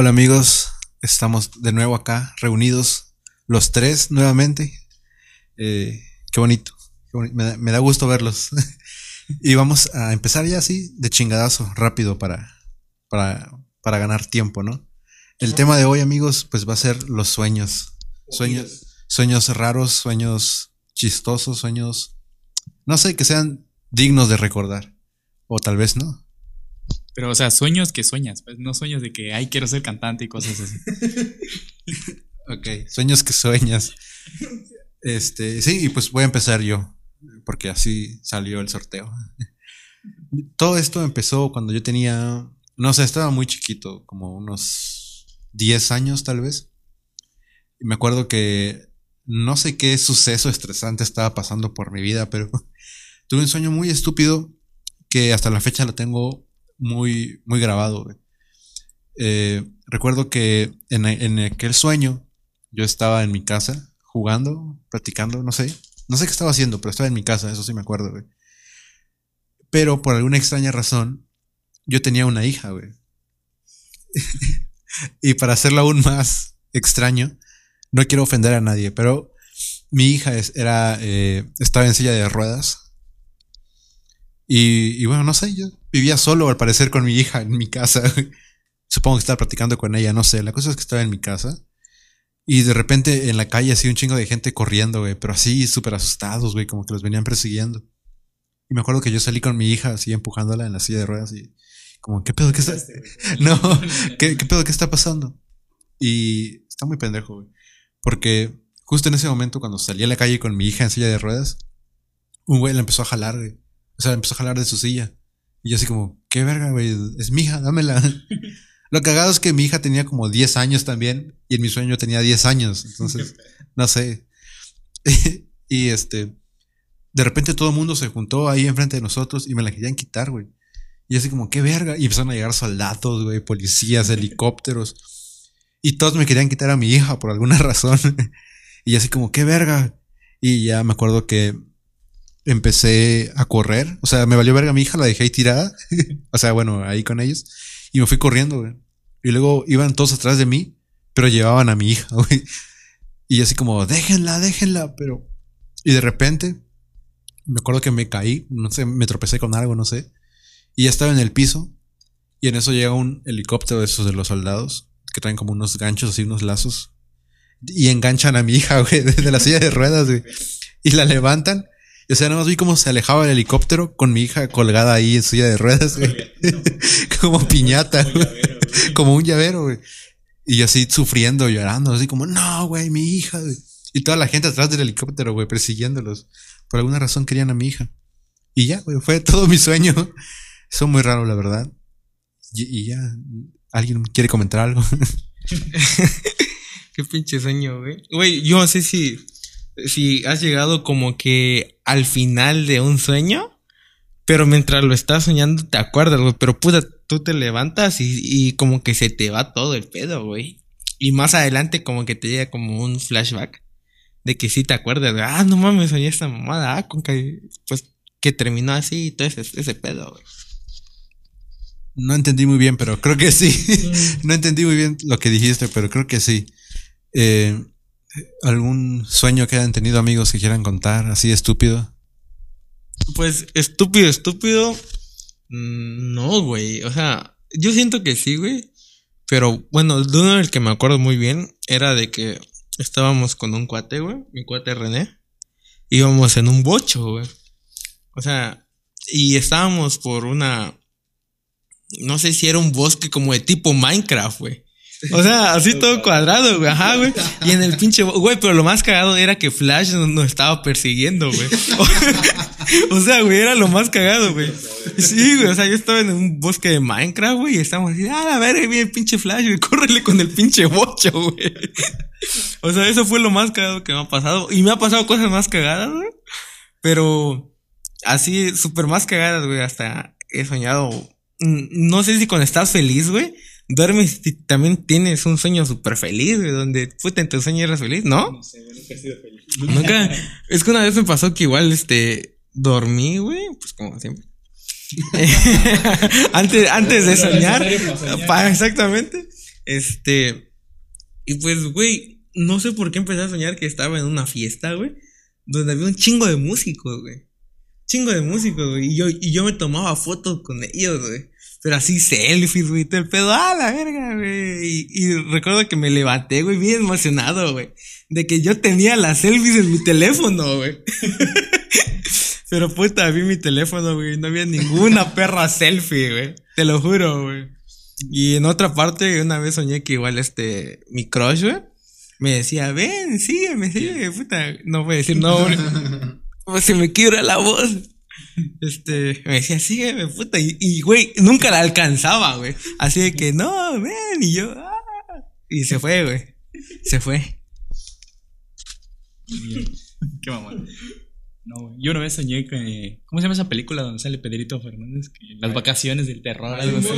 Hola amigos, estamos de nuevo acá, reunidos los tres nuevamente. Eh, qué bonito, qué Me, da, me da gusto verlos. y vamos a empezar ya así, de chingadazo, rápido para, para, para ganar tiempo, ¿no? El tema de hoy, amigos, pues va a ser los sueños. Sueños, sueños raros, sueños chistosos, sueños, no sé, que sean dignos de recordar. O tal vez no. Pero, o sea, sueños que sueñas, pues no sueños de que, ay, quiero ser cantante y cosas así. Ok, sueños que sueñas. Este, sí, y pues voy a empezar yo, porque así salió el sorteo. Todo esto empezó cuando yo tenía, no sé, estaba muy chiquito, como unos 10 años tal vez. Y me acuerdo que no sé qué suceso estresante estaba pasando por mi vida, pero tuve un sueño muy estúpido que hasta la fecha lo tengo muy, muy grabado. güey. Eh, recuerdo que en, en aquel sueño yo estaba en mi casa jugando, practicando, no sé. No sé qué estaba haciendo, pero estaba en mi casa, eso sí me acuerdo, güey. Pero por alguna extraña razón, yo tenía una hija, güey. y para hacerlo aún más extraño, no quiero ofender a nadie, pero mi hija es- era, eh, estaba en silla de ruedas. Y, y bueno, no sé, yo vivía solo al parecer con mi hija en mi casa. Supongo que estaba practicando con ella, no sé. La cosa es que estaba en mi casa. Y de repente en la calle así un chingo de gente corriendo, güey, pero así súper asustados, güey, como que los venían persiguiendo. Y me acuerdo que yo salí con mi hija así empujándola en la silla de ruedas y como, ¿qué pedo? ¿Qué está? No, ¿qué, qué pedo? ¿Qué está pasando? Y está muy pendejo, güey. Porque justo en ese momento cuando salí a la calle con mi hija en silla de ruedas, un güey la empezó a jalar, güey. O sea, empezó a jalar de su silla. Y yo así como, ¿qué verga, güey? Es mi hija, dámela. Lo cagado es que mi hija tenía como 10 años también y en mi sueño tenía 10 años. Entonces, no sé. y este, de repente todo el mundo se juntó ahí enfrente de nosotros y me la querían quitar, güey. Y así como, qué verga. Y empezaron a llegar soldados, güey, policías, helicópteros. Y todos me querían quitar a mi hija por alguna razón. y así como, qué verga. Y ya me acuerdo que empecé a correr. O sea, me valió verga mi hija, la dejé ahí tirada. o sea, bueno, ahí con ellos. Y me fui corriendo, güey. Y luego iban todos atrás de mí, pero llevaban a mi hija, güey. Y así como, déjenla, déjenla, pero... Y de repente, me acuerdo que me caí, no sé, me tropecé con algo, no sé. Y ya estaba en el piso. Y en eso llega un helicóptero de esos de los soldados, que traen como unos ganchos así, unos lazos. Y enganchan a mi hija, güey, desde la silla de ruedas, güey. Y la levantan. O sea, nada más vi cómo se alejaba el helicóptero con mi hija colgada ahí en silla de ruedas, güey. como piñata, güey. Como un llavero, güey. Y yo así sufriendo, llorando, así como, no, güey, mi hija, güey. Y toda la gente atrás del helicóptero, güey, persiguiéndolos. Por alguna razón querían a mi hija. Y ya, güey, fue todo mi sueño. Eso muy raro, la verdad. Y, y ya, ¿alguien quiere comentar algo? Qué pinche sueño, güey. Güey, yo no sé si, si has llegado como que al final de un sueño, pero mientras lo estás soñando te acuerdas, güey. Pero puta, tú te levantas y, y como que se te va todo el pedo, güey. Y más adelante como que te llega como un flashback de que sí te acuerdas, güey. Ah, no mames, soñé esta mamada. Ah, con que, pues, que terminó así y todo ese, ese pedo, güey. No entendí muy bien, pero creo que sí. no entendí muy bien lo que dijiste, pero creo que sí. Eh, ¿Algún sueño que hayan tenido amigos que quieran contar, así estúpido? Pues estúpido, estúpido. mm, No, güey. O sea, yo siento que sí, güey. Pero bueno, de uno del que me acuerdo muy bien era de que estábamos con un cuate, güey. Mi cuate René. Íbamos en un bocho, güey. O sea, y estábamos por una. No sé si era un bosque como de tipo Minecraft, güey. O sea, así todo cuadrado, güey. Ajá, güey. Y en el pinche. Güey, pero lo más cagado era que Flash nos, estaba persiguiendo, güey. O sea, güey, era lo más cagado, güey. Sí, güey, o sea, yo estaba en un bosque de Minecraft, güey, y estábamos así, ah, a ver, viene el pinche Flash, güey, córrele con el pinche bocho, güey. O sea, eso fue lo más cagado que me ha pasado. Y me ha pasado cosas más cagadas, güey. Pero así, súper más cagadas, güey, hasta he soñado. No sé si cuando estás feliz, güey, duermes y también tienes un sueño súper feliz, güey, donde, puta, en tu sueño eras feliz, ¿no? No sé, nunca he sido feliz. Nunca. Es que una vez me pasó que igual, este, dormí, güey, pues como siempre. antes, antes de soñar, para exactamente. Este. Y pues, güey, no sé por qué empecé a soñar que estaba en una fiesta, güey. Donde había un chingo de músicos, güey. Chingo de músicos, güey. Y yo, y yo me tomaba fotos con ellos, güey. Pero así selfies, güey, todo el pedo, ah, la verga, güey. Y, y recuerdo que me levanté, güey, bien emocionado, güey. De que yo tenía las selfies en mi teléfono, güey. Pero puta, vi mi teléfono, güey. No había ninguna perra selfie, güey. Te lo juro, güey. Y en otra parte, una vez soñé que igual este, mi crush, güey, me decía, ven, sígueme, sígueme, puta. No voy a decir no, güey. Pues se me quiebra la voz. Este, me decía, sígueme, puta. Y, güey, nunca la alcanzaba, güey. Así de que, no, ven. Y yo, ah. Y se fue, güey. Se fue. Qué mamón. No, güey. Yo una vez soñé que. ¿Cómo se llama esa película donde sale Pedrito Fernández? Que las vacaciones del terror, algo así.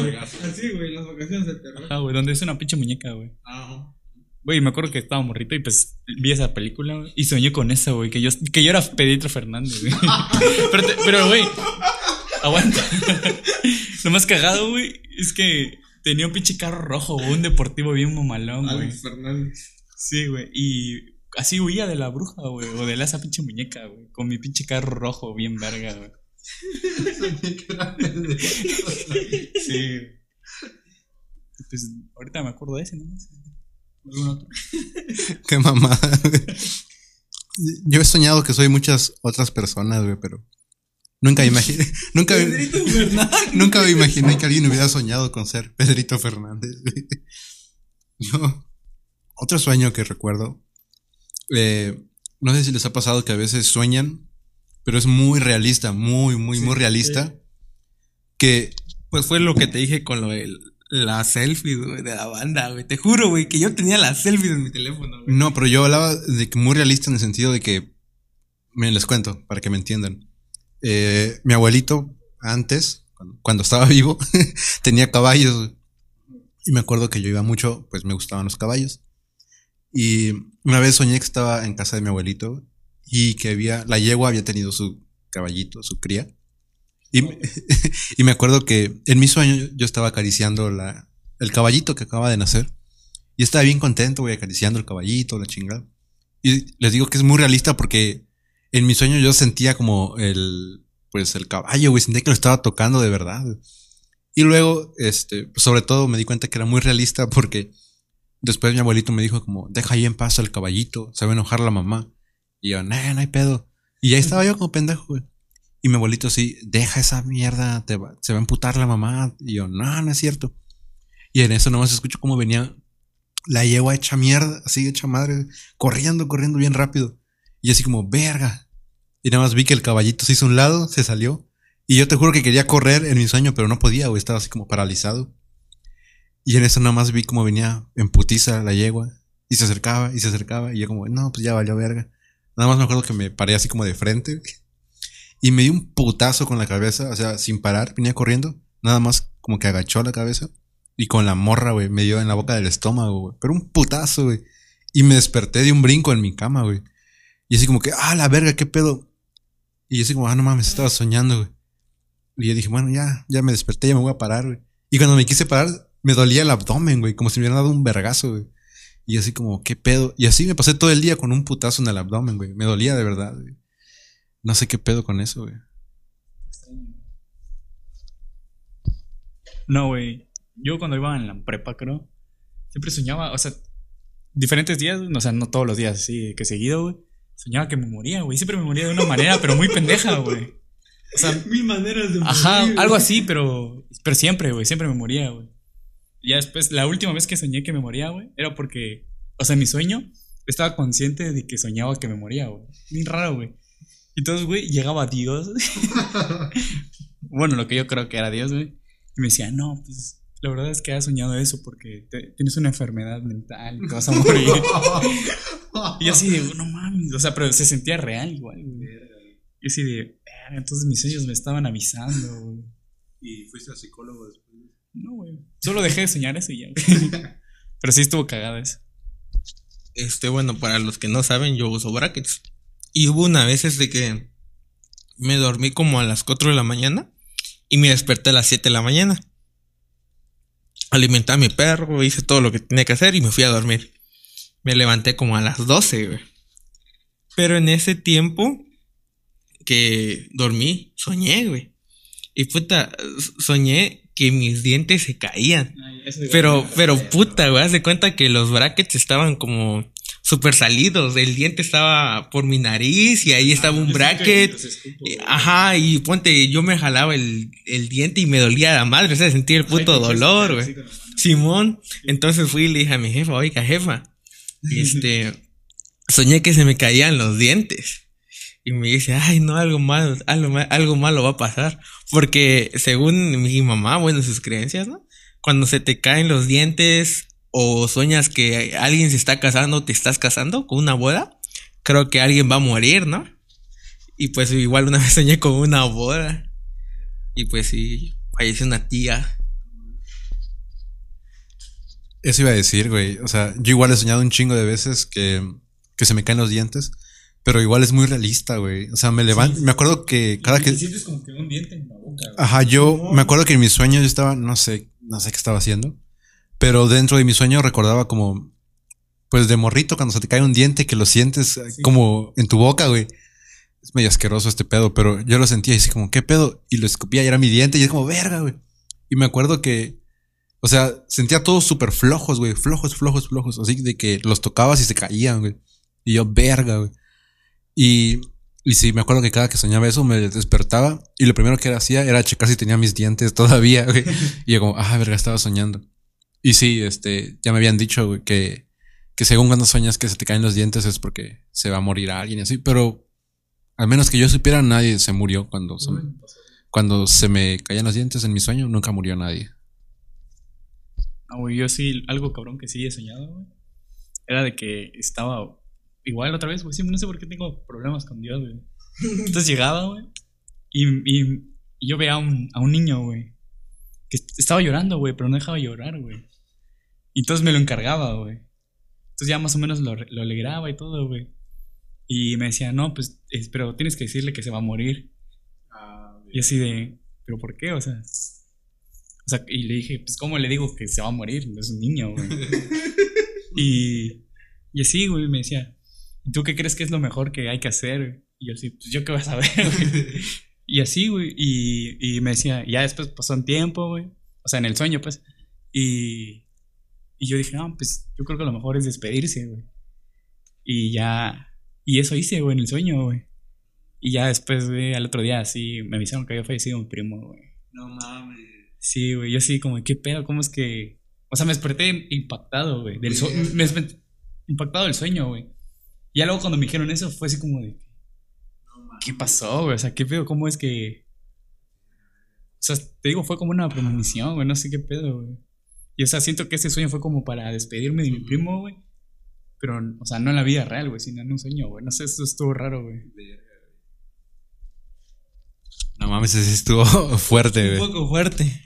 Así, güey, las vacaciones del terror. Ajá, güey, donde es una pinche muñeca, güey. Ah, Güey, me acuerdo que estaba morrito y pues vi esa película y soñé con esa, güey, que yo, que yo era Pedrito Fernández, güey. pero, güey, aguanta. Lo más cagado, güey, es que tenía un pinche carro rojo, un deportivo bien mamalón, güey. Fernández. Sí, güey, y así huía de la bruja, güey, o de la- esa pinche muñeca, güey, con mi pinche carro rojo bien verga, güey. Sí. Pues ahorita me acuerdo de ese, ¿no? ¿Algún otro? Qué mamada. güey. Yo he soñado que soy muchas otras personas, güey, pero nunca imaginé, nunca, Pedrito Fernández. nunca me imaginé que alguien hubiera soñado con ser Pedrito Fernández. güey. Yo, otro sueño que recuerdo, eh, no sé si les ha pasado que a veces sueñan, pero es muy realista, muy, muy, muy realista, que Pues fue lo que te dije con lo de la selfie, güey, de la banda, güey. Te juro, güey, que yo tenía las selfies en mi teléfono. No, pero yo hablaba de que muy realista en el sentido de que. Me les cuento, para que me entiendan. Eh, mi abuelito, antes, cuando, estaba vivo, tenía caballos. Y me acuerdo que yo iba mucho, pues me gustaban los caballos. Y una vez soñé que estaba en casa de mi abuelito y que había. La yegua había tenido su caballito, su cría. Y, me- acuerdo que en mi sueño yo- estaba acariciando la, el caballito que acaba de nacer. Y estaba bien contento, güey, acariciando el caballito, la chingada. Y les digo que es muy realista porque en mi sueño yo sentía como el, pues el caballo, güey, sentía que lo estaba tocando de verdad. Y luego, este, pues, sobre todo me di cuenta que era muy realista porque después mi abuelito me dijo como, deja ahí en paz al caballito, se va a enojar la mamá. Y yo, nah, no hay pedo. Y ahí estaba yo como pendejo, güey. Y mi abuelito sí, deja esa mierda, te va- se va a emputar la mamá. Y yo, no, no es cierto. Y en eso nomás escucho cómo venía la yegua hecha mierda, así hecha madre, corriendo, corriendo bien rápido. Y así como, verga. Y nada más vi que el caballito se hizo un lado, se salió. Y yo te juro que quería correr en mi sueño, pero no podía, güey, estaba así como paralizado. Y en eso nada más vi cómo venía en putiza la yegua. Y se acercaba, y se acercaba. Y yo como, no, pues ya valió verga. Nada más me acuerdo que me paré así como de frente. Y me dio un putazo con la cabeza, o sea, sin parar, venía corriendo. Nada más como que agachó la cabeza. Y con la morra, güey, me dio en la boca del estómago, güey. Pero un putazo, güey. Y me desperté de un brinco en mi cama, güey. Y así como que, ah, la verga, qué pedo. Y yo así como, ah, no mames, estaba soñando, güey. Y yo dije, bueno, ya, ya me desperté, ya me voy a parar, güey. Y cuando me quise parar, me dolía el abdomen, güey, como si me hubieran dado un vergazo, güey. Y así como, qué pedo. Y así me pasé todo el día con un putazo en el abdomen, güey. Me dolía de verdad, güey. No sé qué pedo con eso, güey. No, güey. Yo cuando iba en la prepa, creo, siempre soñaba, o sea, diferentes días, o sea, no todos los días, así que seguido, güey. Soñaba que me moría, güey. Siempre me moría de una manera, pero muy pendeja, güey. O sea, Mil maneras de ajá, morir, algo güey. así, pero, pero siempre, güey, siempre me moría, güey. Y ya después, la última vez que soñé que me moría, güey, era porque, o sea, en mi sueño estaba consciente de que soñaba que me moría, güey. Bien raro, güey. Y entonces, güey, llegaba Dios. bueno, lo que yo creo que era Dios, güey. Y me decía, no, pues la verdad es que has soñado eso porque te- tienes una enfermedad mental y te vas a morir. y yo así de, no mames. O sea, pero se sentía real igual, güey. Y así de, "Verga, entonces mis sueños me estaban avisando, güey. ¿Y fuiste al psicólogo después? No, güey. Solo dejé de soñar eso y ya, güey. Pero sí estuvo cagada eso. Este, bueno, para los que no saben, yo uso brackets. Y hubo una vez de que me dormí como a las 4 de la mañana y me desperté a las 7 de la mañana. alimenté a mi perro, hice todo lo que tenía que hacer y me fui a dormir. Me levanté como a las 12, güey. Pero en ese tiempo que dormí, soñé, güey. Y puta, soñé que mis dientes se caían. Ay, Pero, pero puta, güey, haz de cuenta que los brackets estaban como super salidos. El diente estaba por mi nariz y ahí estaba un bracket. güey. Ajá, y ponte, yo me jalaba el, el diente y me dolía la madre, o sea, sentía el puto Ay, dolor, güey. Simón, entonces fui y le dije a mi jefa, oiga, jefa, este, soñé que se me caían los dientes. Y me dice, ay, no, algo malo, algo, ma- algo malo va a pasar. Porque según mi mamá, bueno, sus creencias, ¿no? Cuando se te caen los dientes o sueñas que alguien se está casando, te estás casando con una boda, creo que alguien va a morir, ¿no? Y pues igual una vez soñé con una boda. Y pues sí, falleció una tía. Eso iba a decir, güey. O sea, yo igual he soñado un chingo de veces que, que se me caen los dientes. Pero igual es muy realista, güey. O sea, me levanto. Me acuerdo que cada Y que. sientes como que un diente en la boca, güey. Ajá, yo me acuerdo que en mis sueños yo estaba, no sé, no sé qué estaba haciendo. Pero dentro de mi sueño recordaba como. Pues de morrito, cuando se te cae un diente, que lo sientes eh, Sí. como en tu boca, güey. Es medio asqueroso este pedo, pero yo lo sentía y así como, ¿qué pedo? Y lo escupía y era mi diente y es como, verga, güey. Y me acuerdo que, o sea, sentía todos súper flojos, güey, flojos, flojos, flojos, así de que los tocabas y se caían, güey. Y yo, verga, güey. Y, y sí, me acuerdo que cada que soñaba eso me despertaba y lo primero que hacía era checar si tenía mis dientes todavía, güey. Y yo como, ah, verga, estaba soñando. Y sí, este, ya me habían dicho, güey, que, que según cuando sueñas que se te caen los dientes es porque se va a morir alguien y así, pero al menos que yo supiera, nadie se murió cuando se, pasó. cuando se me caían los dientes en mi sueño, nunca murió nadie. Ah, güey, yo sí, algo cabrón que sí he soñado, güey. Era de que estaba igual otra vez, güey. Sí, no sé por qué tengo problemas con Dios, güey. Entonces llegaba, güey. Y, y, y yo veía a un, a un niño, güey. Que estaba llorando, güey, pero no dejaba llorar, güey. Y entonces me lo encargaba, güey. Entonces ya más o menos lo, lo alegraba y todo, güey. Y me decía, no, pues, es- pero tienes que decirle que se va a morir. Y así de, ¿pero por qué? O sea, o sea, y le dije, pues, ¿cómo le digo que se va a morir? Es un niño, güey. y, y así, güey, me decía, ¿y ¿tú qué crees que es lo mejor que hay que hacer? Y yo así, pues, ¿yo qué vas a ver, güey? Y así, güey, y, y me decía, ya después pasó un tiempo, güey. O sea, en el sueño, pues. Y, y yo dije, no, pues, yo creo que lo mejor es despedirse, güey. Y ya, y eso hice, güey, en el sueño, güey. Y ya después, güey, al otro día, así, me avisaron que había fallecido mi primo, güey. No mames. Sí, güey, yo sí, como, ¿qué pedo? ¿Cómo es que...? O sea, me desperté impactado, güey. Del sue- me desperté impactado del sueño, güey. Y ya luego cuando me dijeron eso, fue así como de... ¿Qué pasó, güey? O sea, ¿qué pedo? ¿Cómo es que...? O sea, te digo, fue como una premonición, güey. No sé qué pedo, güey. Y, o sea, siento que ese sueño fue como para despedirme de mi primo, güey. Pero, o sea, no en la vida real, güey, sino en un sueño, güey. No sé, eso estuvo raro, güey. No mames, ese sí estuvo fuerte, Un güey. poco fuerte.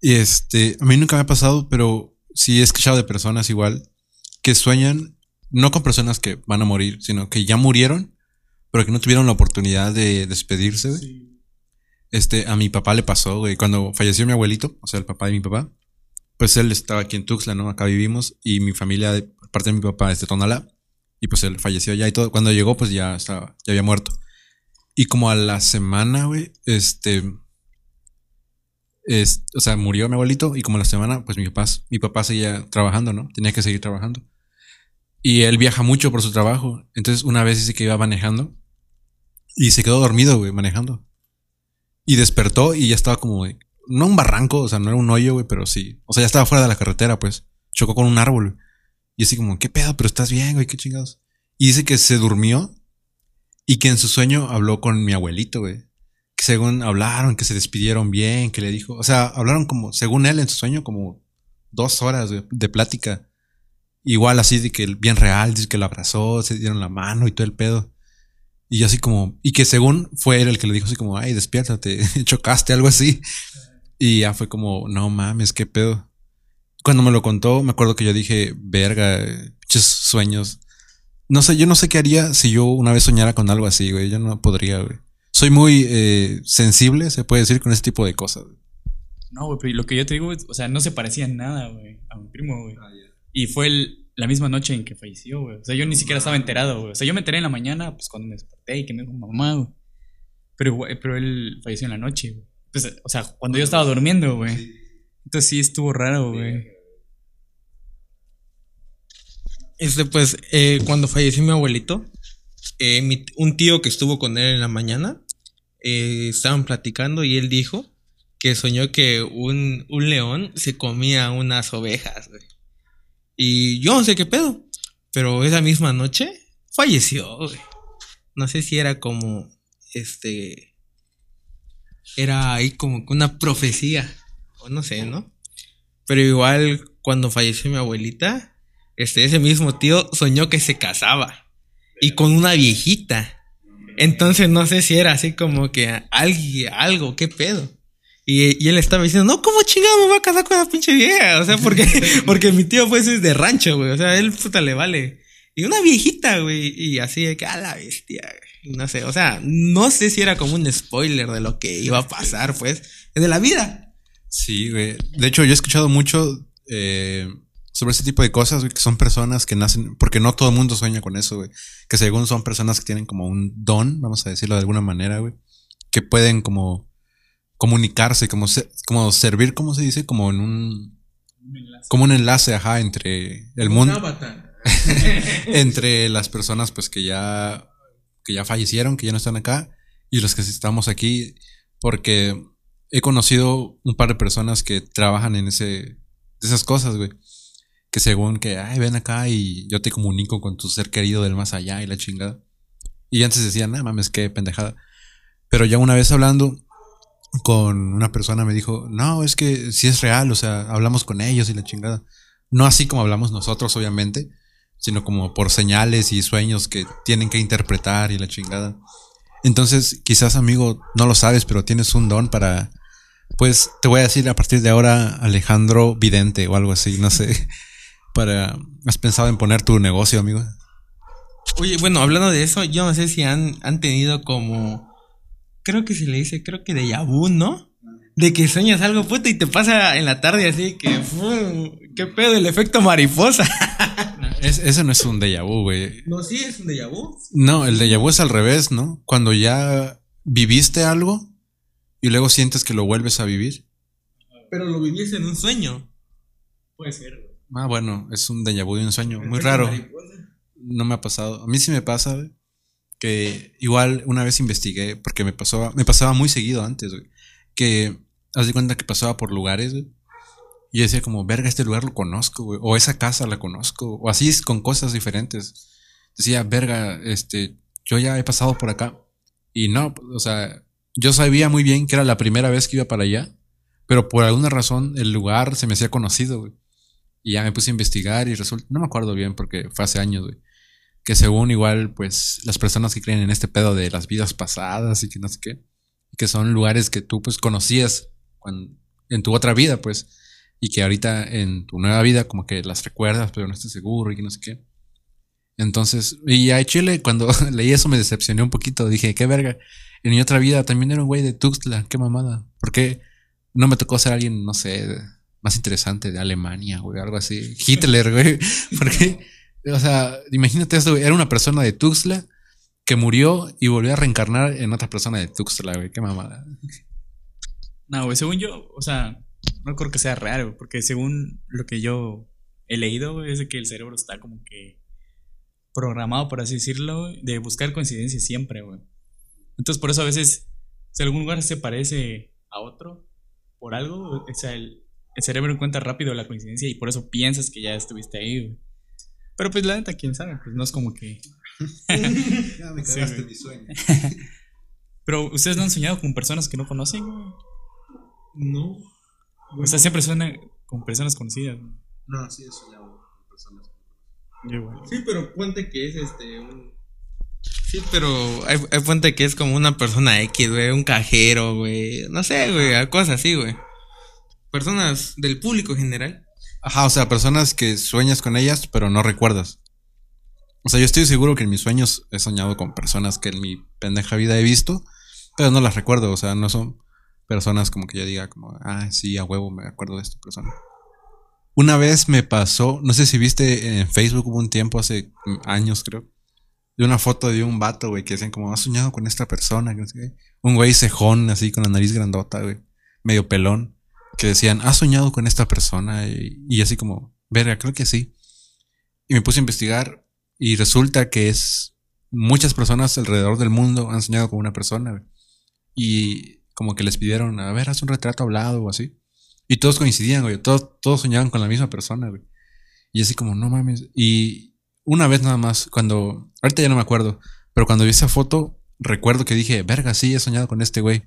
Y este, a mí nunca me ha pasado, pero sí he escuchado de personas igual que sueñan no con personas que van a morir, sino que ya murieron, pero que no tuvieron la oportunidad de despedirse, güey. Sí. Este, a mi papá le pasó, güey, cuando falleció mi abuelito, o sea, el papá de mi papá, pues él estaba aquí en Tuxtla, ¿no? Acá vivimos y mi familia, parte de mi papá, es de Tonalá, y pues él falleció ya y todo. Cuando llegó, pues ya estaba, ya había muerto. Y como a la semana, güey, este, es, o sea, murió mi abuelito y como a la semana, pues mi papá, mi papá seguía trabajando, ¿no? Tenía que seguir trabajando. Y él viaja mucho por su trabajo. Entonces, una vez dice que iba manejando y se quedó dormido, güey, manejando. Y despertó y ya estaba como, no un barranco, o sea, no era un hoyo, güey, pero sí. O sea, ya estaba fuera de la carretera, pues. Chocó con un árbol. Y así como, ¿qué pedo? Pero estás bien, güey, qué chingados. Y dice que se durmió y que en su sueño habló con mi abuelito, güey. Que según hablaron, que se despidieron bien, que le dijo, o sea, hablaron como, según él en su sueño, como dos horas de plática. Igual así de que bien real, dice que lo abrazó, se dieron la mano y todo el pedo. Y yo así como, y que según fue él el que le dijo así como, ay, despiértate, chocaste, algo así. Y ya fue como, no mames, qué pedo. Cuando me lo contó, me acuerdo que yo dije, verga, pinches sueños. No sé, yo no sé qué haría si yo una vez soñara con algo así, güey. Yo no podría, güey. Soy muy eh, sensible, se puede decir, con ese tipo de cosas. güey. No, güey, pero lo que yo te digo, o sea, no se parecía en nada, güey, a mi primo, güey. Y fue el- la misma noche en que falleció, güey. O sea, yo ni siquiera estaba enterado, güey. O sea, yo me enteré en la mañana, pues cuando me desperté y que me dijo mamá, güey. Pero, pero él falleció en la noche, güey. Pues, o sea, cuando yo estaba durmiendo, güey. Entonces sí estuvo raro, güey. Este, pues, eh, cuando falleció mi abuelito, eh, mi- un tío que estuvo con él en la mañana, eh, estaban platicando y él dijo que soñó que un, un león se comía unas ovejas, güey. Y yo no sé qué pedo, pero esa misma noche falleció, güey. No sé si era como, este, era ahí como una profecía, o no sé, ¿no? Pero igual cuando falleció mi abuelita, este, ese mismo tío soñó que se casaba y con una viejita. Entonces no sé si era así como que alguien, algo, qué pedo. Y, y él estaba diciendo, no, ¿cómo chingado me voy a casar con esa pinche vieja? O sea, porque, porque mi tío pues es de rancho, güey. O sea, él puta le vale. Y una viejita, güey. Y así de que a la bestia, güey. No sé, o sea, no sé si era como un spoiler de lo que iba a pasar, pues, de la vida. Sí, güey. De hecho, yo he escuchado mucho eh, sobre ese tipo de cosas, güey, que son personas que nacen, porque no todo el mundo sueña con eso, güey. Que según son personas que tienen como un don, vamos a decirlo de alguna manera, güey. Que pueden como comunicarse, como, se- como servir, ¿cómo se dice? Como en un, como un enlace, ajá, entre el mundo, avatar. entre las personas, pues, que ya, que ya fallecieron, que ya no están acá, y los que estamos aquí, porque he conocido un par de personas que trabajan en ese, esas cosas, güey. Que según que, ay, ven acá y yo te comunico con tu ser querido del más allá y la chingada. Y antes decían, no mames, qué pendejada. Pero ya una vez hablando con una persona me dijo, no, es que sí es real, o sea, hablamos con ellos y la chingada. No así como hablamos nosotros, obviamente, sino como por señales y sueños que tienen que interpretar y la chingada. Entonces, quizás amigo, no lo sabes, pero tienes un don para, pues te voy a decir a partir de ahora Alejandro Vidente o algo así, no sé. Para, ¿has pensado en poner tu negocio, amigo? Oye, bueno, hablando de eso, yo no sé si han, han tenido como. Creo que se le dice, creo que de vu, ¿no? De que sueñas algo puto y te pasa en la tarde así que. ¿Qué pedo? El efecto mariposa. Es, ese no es un déjà vu, güey. No, sí, es un déjà vu. No, el déjà vu es al revés, ¿no? Cuando ya viviste algo y luego sientes que lo vuelves a vivir. Pero lo viviste en un sueño. Puede ser, güey. Ah, bueno, es un déjà vu de un sueño. Muy raro. mariposa. No me ha pasado. A mí sí me pasa, güey. Que igual una vez investigué, porque me pasaba, me pasaba muy seguido antes, güey. Que haz de cuenta que pasaba por lugares, güey. Y decía como, verga, este lugar lo conozco, güey. O esa casa la conozco. O así con cosas diferentes. Decía, verga, este, yo ya he pasado por acá. Y no, o sea, yo sabía muy bien que era la primera vez que iba para allá. Pero por alguna razón el lugar se me hacía conocido, güey. Y ya me puse a investigar y resulta, no me acuerdo bien porque fue hace años, güey. Que según igual, pues, las personas que creen en este pedo de las vidas pasadas y que no sé qué, que son lugares que tú, pues, conocías en tu otra vida, pues, y que ahorita en tu nueva vida como que las recuerdas, pero no estás seguro y que no sé qué. Entonces, y a Chile, cuando leí eso me decepcioné un poquito. Dije, qué verga. En mi otra vida también era un güey de Tuxtla, qué mamada. ¿Por qué no me tocó ser alguien, no sé, más interesante de Alemania, güey, algo así? Hitler, güey. Porque, o sea, imagínate esto, güey. Era una persona de Tuxtla que murió y volvió a reencarnar en otra persona de Tuxtla, güey, qué mamada. No, güey, según yo, o sea, no creo que sea real, güey, porque según lo que yo he leído, güey, es de que el cerebro está como que programado, por así decirlo, güey, de buscar coincidencias siempre, güey. Entonces, por eso a veces, si algún lugar se parece a otro, por algo, o sea, el, el cerebro encuentra rápido la coincidencia y por eso piensas que ya estuviste ahí, güey. Pero pues la neta, quién sabe, pues no es como que... Ya me cagaste Sí, mi sueño. Pero ustedes no han soñado con personas que no conocen, güey. No. O sea, siempre suenan con personas conocidas, güey. No, sí, he soñado con personas. Igual. Sí, pero ponte que es este un. Sí, pero hay, hay ponte que es como una persona X, güey, un cajero, güey. No sé, güey, cosas así, güey. Personas del público en general. Ajá, o sea, personas que sueñas con ellas, pero no recuerdas. O sea, yo estoy seguro que en mis sueños he soñado con personas que en mi pendeja vida he visto, pero no las recuerdo. O sea, no son personas como que yo diga como, ah, sí, a huevo me acuerdo de esta persona. Una vez me pasó, no sé si viste en Facebook hubo un tiempo hace años creo, de una foto de un vato, güey, que decían como, has soñado con esta persona, no sé qué. Un güey cejón, así, con la nariz grandota, güey, medio pelón, que decían, has soñado con esta persona, y, así como, verga, creo que sí. Y me puse a investigar, y resulta que es, muchas personas alrededor del mundo han soñado con una persona. Y como que les pidieron, a ver, haz un retrato hablado o así. Y todos coincidían, güey, todos, todos soñaban con la misma persona, güey. Y así como, no mames. Y una vez nada más, cuando, ahorita ya no me acuerdo, pero cuando vi esa foto, recuerdo que dije, verga, sí, he soñado con este güey.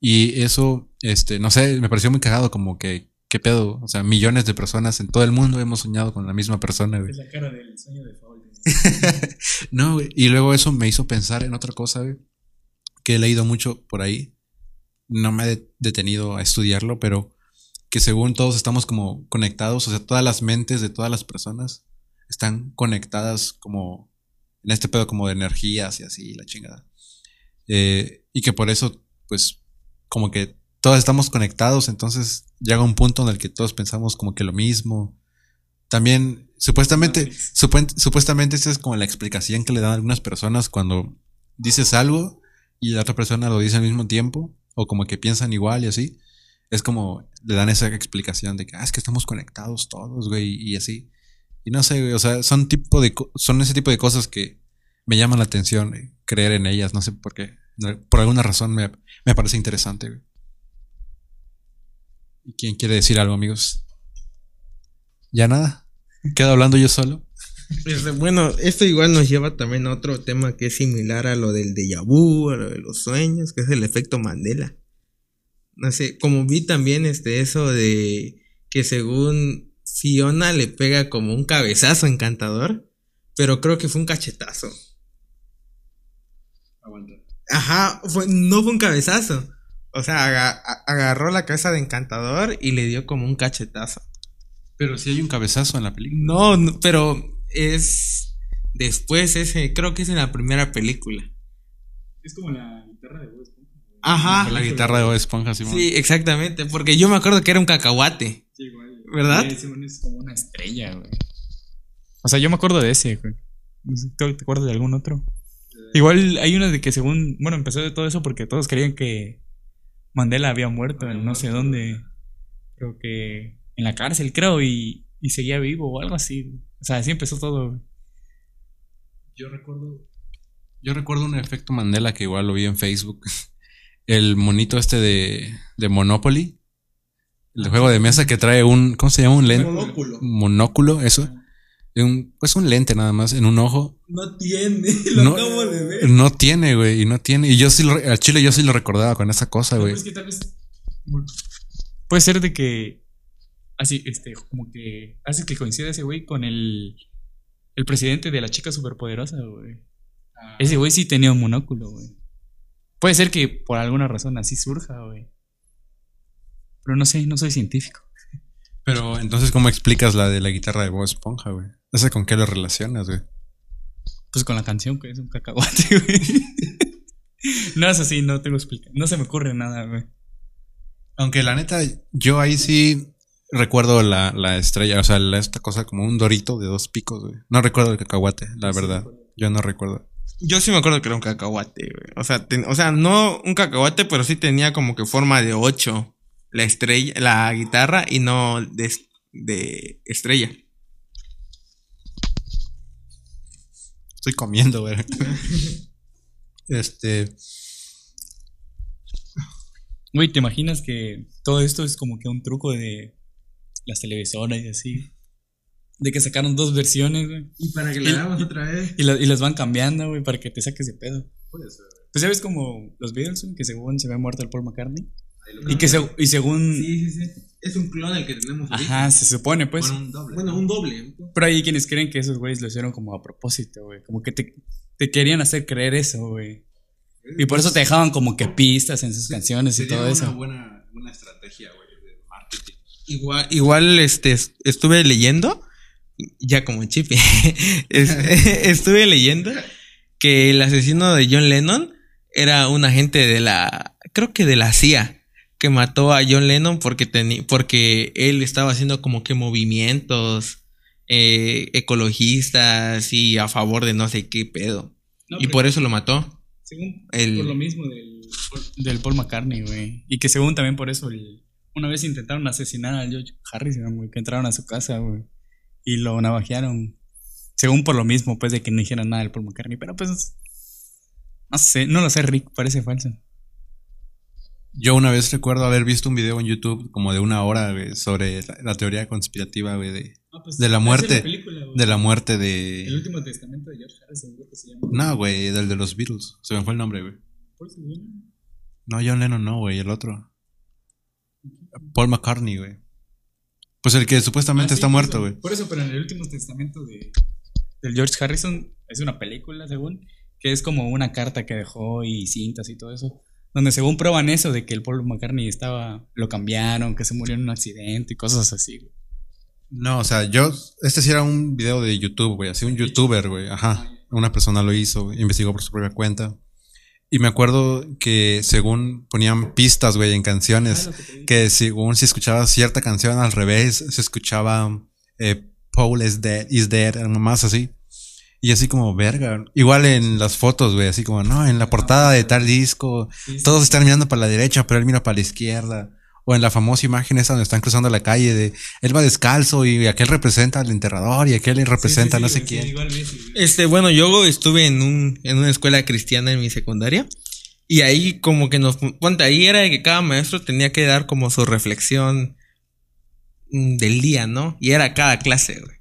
Y eso, este, no sé, me pareció muy cagado, como que, ¿qué pedo? O sea, millones de personas en todo el mundo hemos soñado con la misma persona, güey. Es la cara del sueño de Paul. no, güey. Y luego eso me hizo pensar en otra cosa, güey, que he leído mucho por ahí. No me he detenido a estudiarlo, pero que según todos estamos como conectados, o sea, todas las mentes de todas las personas están conectadas como en este pedo como de energías y así, la chingada. Eh, y que por eso, pues, como que todos estamos conectados, entonces llega un punto en el que todos pensamos como que lo mismo. También, supuestamente, supuestamente esa es como la explicación que le dan algunas personas cuando dices algo y la otra persona lo dice al mismo tiempo, o como que piensan igual y así. Es como, le dan esa explicación de que, ah, es que estamos conectados todos, güey, y así. Y no sé, güey, o sea, son tipo de son ese tipo de cosas que me llaman la atención, eh, creer en ellas, no sé por qué. Por alguna razón me, me parece interesante, güey. ¿Y quién quiere decir algo, amigos? ¿Ya nada? ¿Quedo hablando yo solo? Este, bueno, esto igual nos lleva también a otro tema que es similar a lo del déjà vu, a lo de los sueños, que es el efecto Mandela. No sé, como vi también este eso de que según Fiona le pega como un cabezazo encantador, pero creo que fue un cachetazo. Ajá, fue, no fue un cabezazo. O sea, aga- agarró la cabeza de encantador y le dio como un cachetazo. Pero si hay un cabezazo en la película. No, no, pero es después ese, creo que es en la primera película. Es como la guitarra de Bob Esponja. Ajá. La guitarra de Bob Esponja, Simón. Sí, exactamente, porque yo me acuerdo que era un cacahuate. Sí, igual. ¿Verdad? Sí, Simón es como una estrella, güey. O sea, yo me acuerdo de ese, güey. No sé, ¿Tú te acuerdas de algún otro? Igual hay una de que según, bueno, empezó de todo eso porque todos creían que Mandela había muerto en no sé dónde. Creo que en la cárcel, creo, y, y seguía vivo o algo así. O sea, así empezó todo. güey. Yo recuerdo. Yo recuerdo un efecto Mandela que igual lo vi en Facebook. El monito este de, de Monopoly. El de juego de mesa que trae un. ¿Cómo se llama? Un lente. Monóculo. Monóculo, eso. Un- pues un lente nada más, en un ojo. No tiene, No, no tiene, güey. Y no tiene. Y yo sí lo, al chile yo sí lo recordaba con esa cosa, güey. Pues que tal vez. Puede ser de que. Así, este, como que. Hace que coincida ese güey con el. El presidente de la chica superpoderosa, güey. Ese güey sí tenía un monóculo, güey. Puede ser que por alguna razón así surja, güey. Pero no sé, no soy científico. Pero entonces, ¿cómo explicas la de la guitarra de Bob Esponja, güey? ¿Esa con qué lo relacionas, güey? Pues con la canción, que es un cacahuate, güey. no es así, no te lo explico. No se me ocurre nada, güey. Aunque la neta, yo ahí sí recuerdo la, la estrella, o sea, la- esta cosa como un dorito de dos picos, güey. No recuerdo el cacahuate, la verdad. Yo no recuerdo. Yo sí me acuerdo que era un cacahuate, güey. O sea, ten- o sea, no un cacahuate, pero sí tenía como que forma de ocho. La estrella, la guitarra y no de, de estrella. Estoy comiendo, güey. este. Güey, ¿te imaginas que todo esto es como que un truco de las televisoras y así? De que sacaron dos versiones, güey. Y para que le hagamos otra vez. Y, la- y las van cambiando, güey, para que te saques de pedo. Pues ya ves como los Beatles, güey, que según se había muerto el Paul McCartney. Y que se- y según... Sí, sí, sí. Es un clon el que tenemos. Ajá, se supone, pues. un doble. Bueno, un doble. Pero hay quienes creen que esos güeyes lo hicieron como a propósito, güey. Como que te, te querían hacer creer eso, güey. Y por eso te dejaban como que pistas en sus canciones y todo eso. buena, buena estrategia, güey. Igual, igual este, est- estuve leyendo, ya como chip, es- estuve leyendo que el asesino de John Lennon era un agente de la creo que de la CIA, que mató a John Lennon porque, tenía porque él estaba haciendo como que movimientos eh, ecologistas y a favor de no sé qué pedo. No, y por eso lo mató. según el- por lo mismo del, del Paul McCartney, güey. Y que según también por eso el- una vez intentaron asesinar a George Harrison, güey, que entraron a su casa, güey. Y lo navajearon. Según por lo mismo, pues, de que no dijeran nada del Paul McCartney. Pero pues. No sé, no lo sé, Rick, parece falso. Yo una vez recuerdo haber visto un video en YouTube como de una hora, güey, sobre la, la teoría conspirativa, güey, de, De la muerte. de la muerte El de... último testamento de George Harrison, creo que se llama. No, güey, del de los Beatles. Se me fue el nombre, güey. No, John Lennon no, güey, el otro. Paul McCartney, güey. Pues el que supuestamente Ah, sí, está muerto, güey. Por eso, pero en el último testamento de, del George Harrison es una película, según, que es como una carta que dejó y cintas y todo eso. Donde según prueban eso de que el Paul McCartney estaba, lo cambiaron, que se murió en un accidente y cosas así. güey. No, o sea, yo, este sí era un video de YouTube, güey, así un youtuber, güey, ajá. Una persona lo hizo, investigó por su propia cuenta. Y me acuerdo que según ponían pistas, güey, en canciones, que según si escuchabas cierta canción al revés, se escuchaba eh, Paul is dead, is dead, más así. Y así como, verga. Igual en las fotos, güey, así como, no, en la portada de tal disco, todos están mirando para la derecha, pero él mira para la izquierda. O en la famosa imagen esa donde están cruzando la calle de él va descalzo y aquel representa al enterrador y aquel representa Sí, sí, no sé quién. igual. Este, bueno, yo estuve en un, en una escuela cristiana en mi secundaria. Y ahí como que nos, ponte, ahí era de que cada maestro tenía que dar como su reflexión mm, del día, ¿no? Y era cada clase, güey.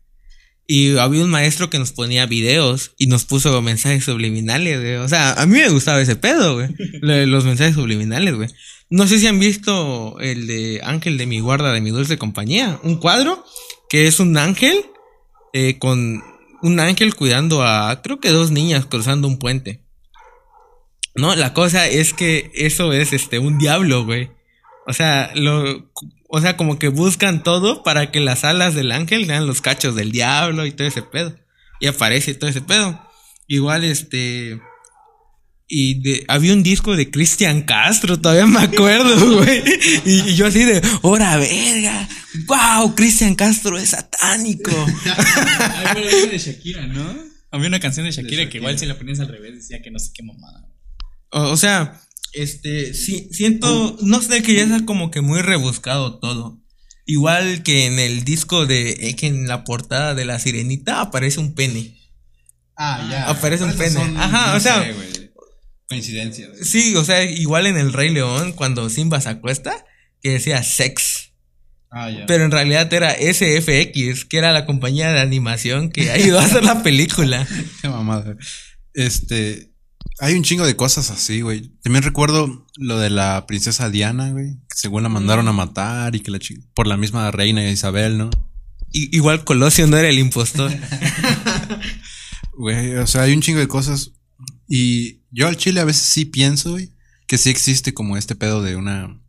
Y había un maestro que nos ponía videos y nos puso mensajes subliminales, güey. O sea, a mí me gustaba ese pedo, güey. Lo- Los mensajes subliminales, güey. No sé si han visto el de Ángel de mi guarda, de mi dulce compañía. Un cuadro que es un ángel eh, con un ángel cuidando a, creo que dos niñas cruzando un puente. No, la cosa es que eso es este un diablo, güey. O sea, lo o sea, como que buscan todo para que las alas del ángel sean los cachos del diablo y todo ese pedo. Y aparece todo ese pedo. Igual este y de, había un disco de Cristian Castro, todavía me acuerdo, güey. Y, y yo así de, ¡hora verga! ¡Wow! Cristian Castro es satánico. Pero era de Shakira, ¿no? Había una canción de Shakira, De que igual si la ponías al revés decía que no sé qué mamada. O, o sea, este, sí, siento, no sé, que ya está como que muy rebuscado todo. Igual que en el disco de, eh, que en la portada de la sirenita aparece un pene. Ah, ya. Aparece un pene. Ajá, o sea- coincidencia. Sí, o sea, igual en el Rey León, cuando Simba se acuesta, que decía sex. Ah, ya. Pero en realidad era SFX, que era la compañía de animación que ayudó a hacer la película. Qué mamada. Este. Hay un chingo de cosas así, güey. También recuerdo lo de la princesa Diana, güey. Que según la mandaron a matar y que la por la misma reina Isabel, ¿no? I- igual Colosio no era el impostor. Güey, o sea, hay un chingo de cosas. Y yo al chile a veces sí pienso, güey, que sí existe como este pedo de una.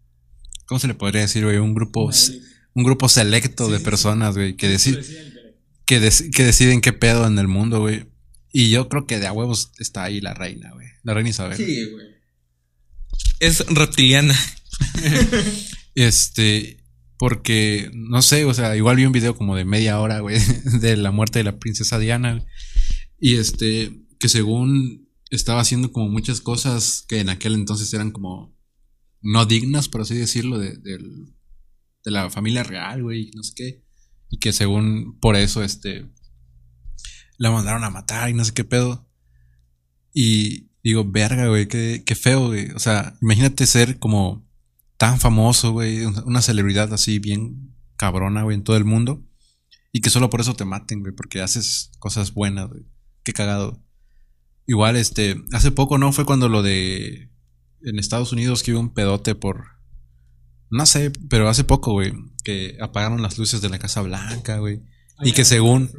¿Cómo se le podría decir, güey? Un grupo. Un grupo selecto de personas, güey, que, deci- que, dec- que deciden qué pedo en el mundo, güey. Y yo creo que de a huevos está ahí la reina, güey. La reina Isabel. güey. Es reptiliana. Este, porque, no sé, o sea, igual vi un video como de media hora, güey, de la muerte de la princesa Diana. güey. Y este, que según estaba haciendo como muchas cosas que en aquel entonces eran como no dignas, por así decirlo, de, de la familia real, güey, no sé qué. Y que según por eso, este, la mandaron a matar y no sé qué pedo. Y digo, verga, güey, qué, qué feo, güey. O sea, imagínate ser como tan famoso, güey, una celebridad así bien cabrona, güey, en todo el mundo. Y que solo por eso te maten, güey, porque haces cosas buenas, güey. Qué cagado. Igual, este, hace poco, ¿no? Fue cuando lo de en Estados Unidos que hubo un pedote por, no sé, pero hace poco, güey, que apagaron las luces de la Casa Blanca, güey. Y que según,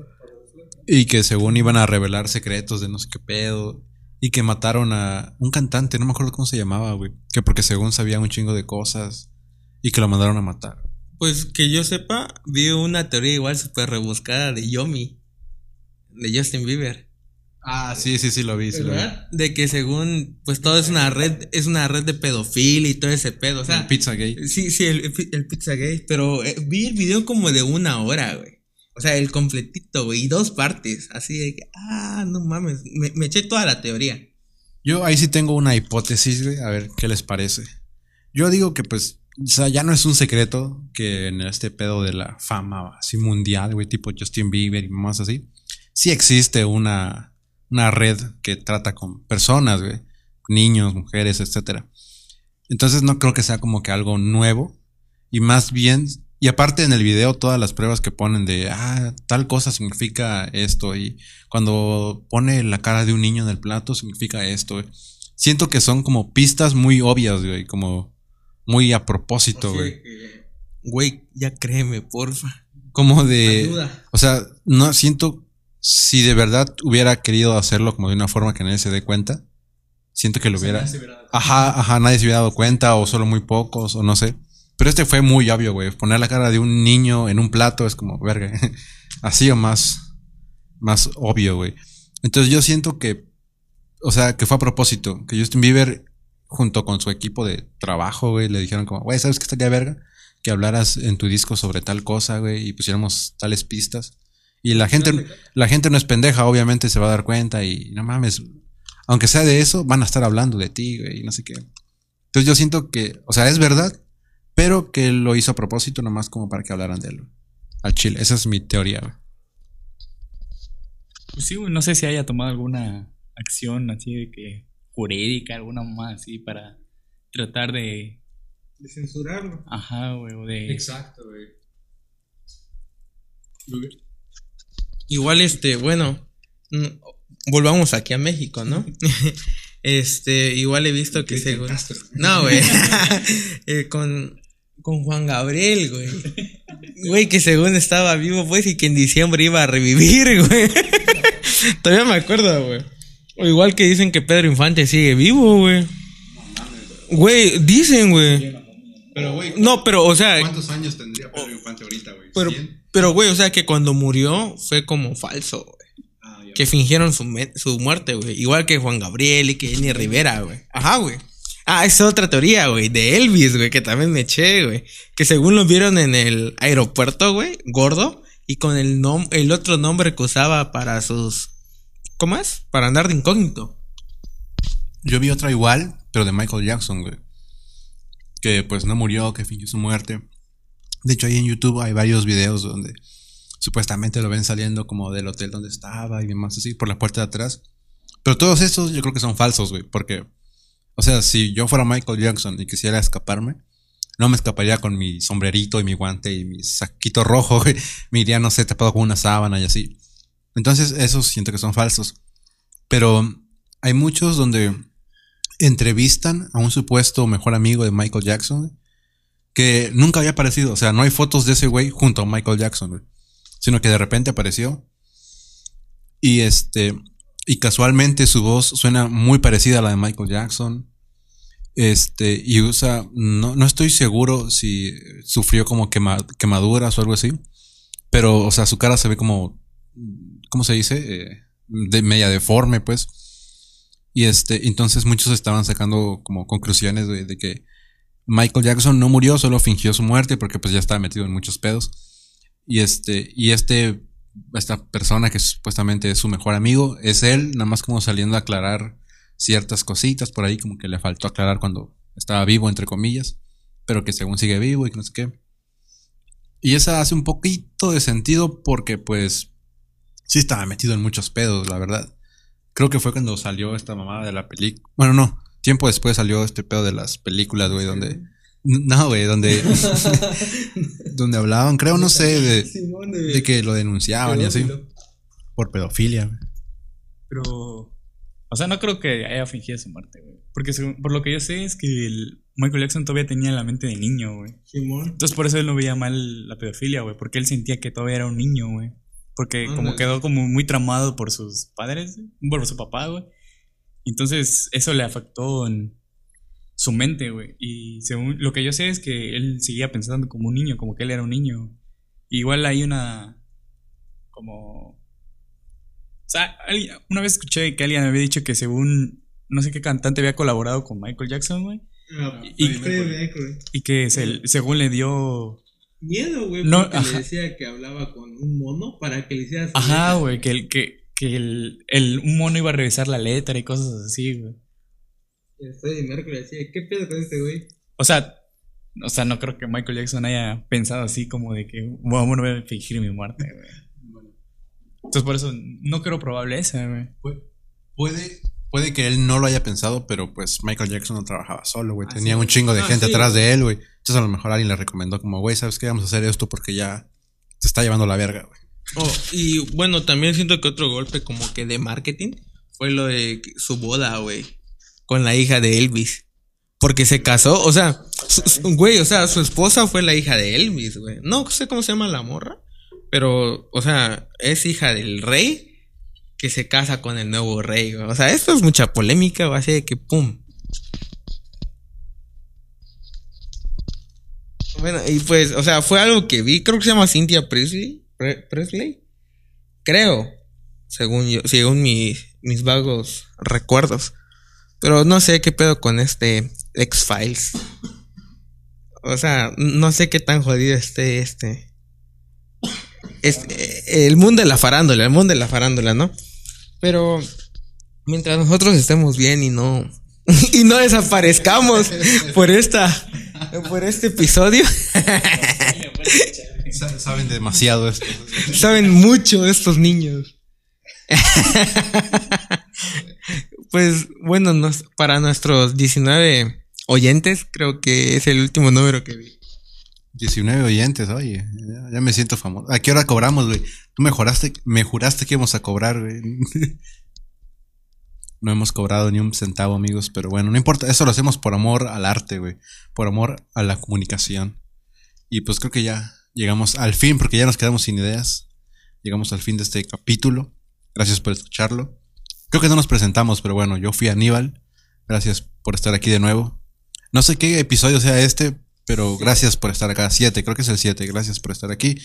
y que según iban a revelar secretos de no sé qué pedo. Y que mataron a un cantante, no me acuerdo cómo se llamaba, güey. Que porque según sabía un chingo de cosas. Y que lo mandaron a matar. Pues que yo sepa, vi una teoría igual súper rebuscada de Yomi. De Justin Bieber. Ah, sí, sí, sí, lo vi, sí lo vi. De que según, pues todo es una red, es una red de pedofilia y todo ese pedo. O sea, El pizza gay. sí, sí, el, el pizza gay. Pero eh, vi el video como de una hora, güey. O sea, el completito, güey. Y dos partes. Así de que, ah, no mames. Me, me eché toda la teoría. Yo ahí sí tengo una hipótesis, güey, a ver qué les parece. Yo digo que pues, o sea, ya no es un secreto que en este pedo de la fama así mundial, güey, tipo Justin Bieber y más así, sí existe una, una red que trata con personas, güey, niños, mujeres, etcétera. Entonces no creo que sea como que algo nuevo y más bien y aparte en el video todas las pruebas que ponen de ah tal cosa significa esto y cuando pone la cara de un niño en el plato significa esto. güey. Siento que son como pistas muy obvias, güey, como muy a propósito, güey. Güey, ya créeme, porfa. Como de Ayuda. o sea, no siento si de verdad hubiera querido hacerlo como de una forma que nadie se dé cuenta. Siento que lo hubiera Ajá, ajá, nadie se hubiera dado cuenta o solo muy pocos o no sé. Pero este fue muy obvio, güey. Poner la cara de un niño en un plato es como, verga. Así o más, más obvio, güey. Entonces yo siento que, o sea, que fue a propósito. Que Justin Bieber, junto con su equipo de trabajo, güey, le dijeron como, güey, ¿sabes qué estaría verga? Que hablaras en tu disco sobre tal cosa, güey, y pusiéramos tales pistas. Y la gente, la gente no es pendeja, obviamente se va a dar cuenta y no mames. Aunque sea de eso, van a estar hablando de ti, güey, y no sé qué. Entonces yo siento que, o sea, es verdad, pero que lo hizo a propósito nomás como para que hablaran de él. Al chile, esa es mi teoría. güey. Pues sí, güey, no sé si haya tomado alguna acción así de que jurídica, alguna más así para tratar de. De censurarlo. Ajá, güey, o de. Exacto, güey. Igual, este, bueno, mm, volvamos aquí a México, ¿no? este, igual he visto que según. No, güey. Eh, con, con Juan Gabriel, güey. Güey, que según estaba vivo, pues, y que en diciembre iba a revivir, güey. Todavía me acuerdo, güey. O igual que dicen que Pedro Infante sigue vivo, güey. Güey, dicen, güey. Pero, güey, No, pero, o sea, ¿cuántos años tendría Pedro Infante ahorita, güey? pero, pero, güey, o sea, que cuando murió fue como falso, güey. Ah, Que fingieron su, muerte, güey. Igual que Juan Gabriel y que Jenny Rivera, güey. Ajá, güey. Ah, esa es otra teoría, güey. De Elvis, güey, que también me eché, güey. Que según lo vieron en el aeropuerto, güey, gordo. Y con el, nom el otro nombre que usaba para sus... ¿Cómo es? Para andar de incógnito. Yo vi otra igual, pero de Michael Jackson, güey. Que pues no murió, que fingió su muerte. De hecho, ahí en YouTube hay varios videos donde supuestamente lo ven saliendo como del hotel donde estaba y demás así, por la puerta de atrás. Pero todos estos yo creo que son falsos, güey. Porque, o sea, si yo fuera Michael Jackson y quisiera escaparme, no me escaparía con mi sombrerito y mi guante y mi saquito rojo, güey. Me iría, no sé, tapado con una sábana y así. Entonces, esos siento que son falsos. Pero hay muchos donde entrevistan a un supuesto mejor amigo de Michael Jackson que nunca había aparecido. O sea, no hay fotos de ese güey junto a Michael Jackson, sino que de repente apareció. Y este, y casualmente su voz suena muy parecida a la de Michael Jackson. Este, y usa, no, no estoy seguro si sufrió como quema- quemaduras o algo así, pero, o sea, su cara se ve como, ¿cómo se dice? Eh, de media deforme, pues. Y este, entonces muchos estaban sacando como conclusiones de que Michael Jackson no murió, solo fingió su muerte porque pues ya estaba metido en muchos pedos. Y este, y este, esta persona que supuestamente es su mejor amigo, es él, nada más como saliendo a aclarar ciertas cositas por ahí, como que le faltó aclarar cuando estaba vivo, entre comillas, pero que según sigue vivo y que no sé qué. Y esa hace un poquito de sentido porque pues sí estaba metido en muchos pedos, la verdad. Creo que fue cuando salió esta mamada de la película. Bueno, no. Tiempo después salió este pedo de las películas, güey, donde. No, güey, donde. donde hablaban, creo, no sé, de, de que lo denunciaban y así. Por pedofilia, güey. Pero. O sea, no creo que haya fingido su muerte, güey. Porque según- por lo que yo sé es que el Michael Jackson todavía tenía la mente de niño, güey. Simón. Entonces por eso él no veía mal la pedofilia, güey. Porque él sentía que todavía era un niño, güey. Porque como quedó como muy tramado por sus padres, por su papá, güey. Entonces eso le afectó en su mente, güey. Y según lo que yo sé es que él seguía pensando como un niño, como que él era un niño. Igual hay una como sea, alguien- una vez escuché que alguien había dicho que según no sé qué cantante había colaborado con Michael Jackson, güey. Y- Y que se- según le dio. Miedo, güey, No, porque ajá. le decía que hablaba con un mono para que le hiciera su Ajá, güey, que, el, que, que el, el, un mono iba a revisar la letra y cosas así, güey. Y el Freddie Mercury decía, ¿qué pedo con este güey? O sea, o sea, no creo que Michael Jackson haya pensado así como de que, bueno, no voy a fingir mi muerte, güey. Entonces por eso no creo probable esa, güey. Pu- Puede, puede que él no lo haya pensado, pero pues Michael Jackson no trabajaba solo, güey. Ah, Tenía sí. un chingo de Ah, gente sí, atrás de él, güey. Entonces a lo mejor alguien le recomendó como, güey, ¿sabes qué? Vamos a hacer esto porque ya se está llevando la verga, güey. Oh, y bueno, también siento que otro golpe como que de marketing fue lo de su boda, güey. Con la hija de Elvis. Porque se casó, o sea, su- güey, o sea, su esposa fue la hija de Elvis, güey. No sé cómo se llama la morra, pero, o sea, es hija del rey que se casa con el nuevo rey, güey. O sea, esto es mucha polémica, güey, así de que pum. Bueno, y pues, o sea, fue algo que vi, creo que se llama Cynthia Presley. Pre- Presley. Creo. Según yo, según mis, vagos recuerdos. Pero no sé qué pedo con este X-Files. O sea, no sé qué tan jodido esté este. este, el mundo de la farándula, el mundo de la farándula, ¿no? Pero mientras nosotros estemos bien y no. y no desaparezcamos por esta. por este episodio. Sa- Saben demasiado esto. Saben mucho estos niños. pues bueno, nos- para nuestros 19 oyentes, creo que es el último número que vi. 19 oyentes, oye, ya, ya me siento famoso. ¿A qué hora cobramos, güey? Tú me juraste, me juraste que íbamos a cobrar, güey. No hemos cobrado ni un centavo, amigos, pero bueno, no importa, eso lo hacemos por amor al arte, güey, por amor a la comunicación. Y pues creo que ya llegamos al fin, porque ya nos quedamos sin ideas. Llegamos al fin de este capítulo. Gracias por escucharlo. Creo que no nos presentamos, pero bueno, yo fui Aníbal. Gracias por estar aquí de nuevo. No sé qué episodio sea este, pero gracias por estar acá. Siete, creo que es el siete. Gracias por estar aquí.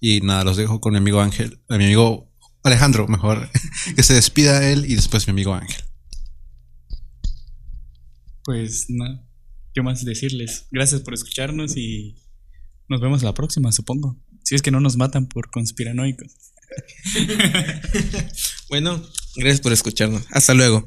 Y nada, los dejo con mi amigo Ángel, eh, mi amigo Alejandro, mejor. que se despida él y después mi amigo Ángel. Pues nada, ¿qué más decirles? Gracias por escucharnos y nos vemos la próxima, supongo. Si es que no nos matan por conspiranoicos. Bueno, gracias por escucharnos. Hasta luego.